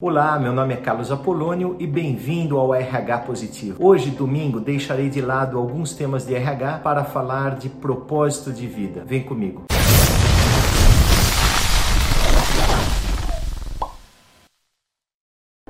Olá, meu nome é Carlos Apolônio e bem-vindo ao RH Positivo. Hoje, domingo, deixarei de lado alguns temas de RH para falar de propósito de vida. Vem comigo.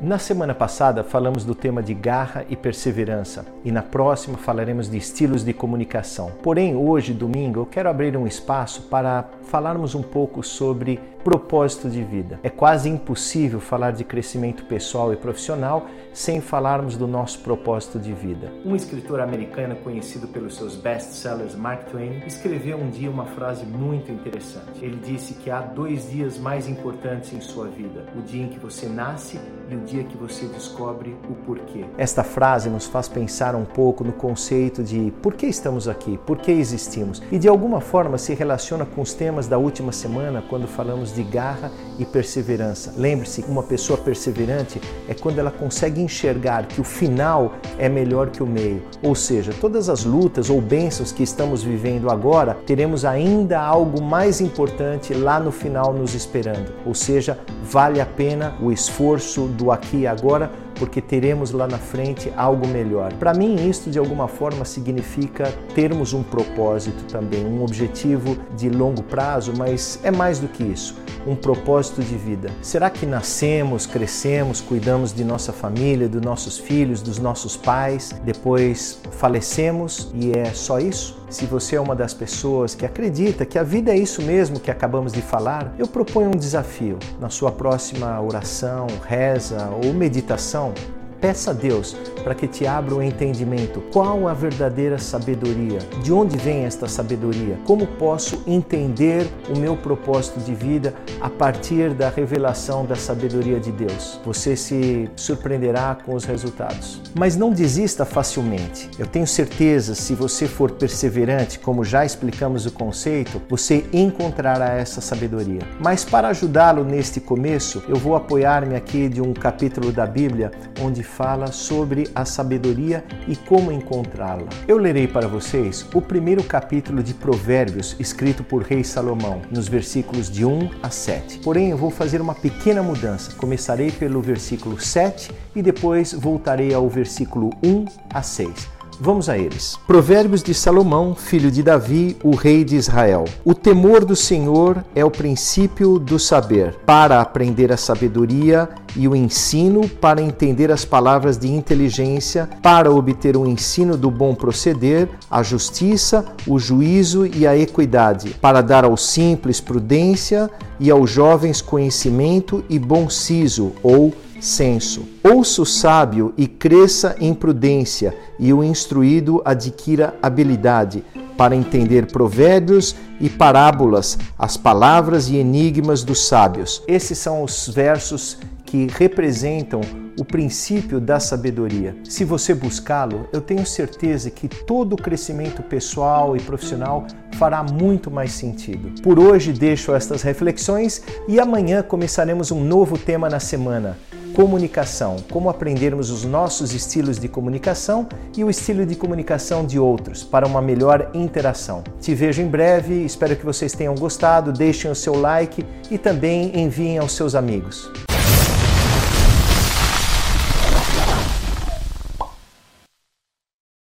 Na semana passada falamos do tema de garra e perseverança e na próxima falaremos de estilos de comunicação. Porém, hoje, domingo, eu quero abrir um espaço para falarmos um pouco sobre propósito de vida. É quase impossível falar de crescimento pessoal e profissional sem falarmos do nosso propósito de vida. Um escritor americano conhecido pelos seus best-sellers, Mark Twain, escreveu um dia uma frase muito interessante. Ele disse que há dois dias mais importantes em sua vida: o dia em que você nasce e o dia que você descobre o porquê. Esta frase nos faz pensar um pouco no conceito de por que estamos aqui, por que existimos e de alguma forma se relaciona com os temas da última semana quando falamos de garra e perseverança. Lembre-se, uma pessoa perseverante é quando ela consegue enxergar que o final é melhor que o meio. Ou seja, todas as lutas ou bênçãos que estamos vivendo agora, teremos ainda algo mais importante lá no final nos esperando. Ou seja, vale a pena o esforço do aqui e agora porque teremos lá na frente algo melhor. Para mim, isto de alguma forma significa termos um propósito também, um objetivo de longo prazo, mas é mais do que isso um propósito de vida. Será que nascemos, crescemos, cuidamos de nossa família, dos nossos filhos, dos nossos pais, depois falecemos e é só isso? Se você é uma das pessoas que acredita que a vida é isso mesmo que acabamos de falar, eu proponho um desafio. Na sua próxima oração, reza ou meditação, home. Peça a Deus para que te abra o entendimento. Qual a verdadeira sabedoria? De onde vem esta sabedoria? Como posso entender o meu propósito de vida a partir da revelação da sabedoria de Deus? Você se surpreenderá com os resultados. Mas não desista facilmente. Eu tenho certeza, se você for perseverante, como já explicamos o conceito, você encontrará essa sabedoria. Mas para ajudá-lo neste começo, eu vou apoiar-me aqui de um capítulo da Bíblia onde fala sobre a sabedoria e como encontrá-la. Eu lerei para vocês o primeiro capítulo de Provérbios escrito por Rei Salomão, nos versículos de 1 a 7. Porém, eu vou fazer uma pequena mudança. Começarei pelo versículo 7 e depois voltarei ao versículo 1 a 6. Vamos a eles. Provérbios de Salomão, filho de Davi, o rei de Israel. O temor do Senhor é o princípio do saber, para aprender a sabedoria e o ensino, para entender as palavras de inteligência, para obter o ensino do bom proceder, a justiça, o juízo e a equidade, para dar aos simples prudência e aos jovens conhecimento e bom siso ou senso. Ouça o sábio e cresça em prudência, e o instruído adquira habilidade para entender provérbios e parábolas, as palavras e enigmas dos sábios. Esses são os versos que representam o princípio da sabedoria. Se você buscá-lo, eu tenho certeza que todo o crescimento pessoal e profissional fará muito mais sentido. Por hoje deixo estas reflexões e amanhã começaremos um novo tema na semana comunicação, como aprendermos os nossos estilos de comunicação e o estilo de comunicação de outros para uma melhor interação. Te vejo em breve, espero que vocês tenham gostado, deixem o seu like e também enviem aos seus amigos.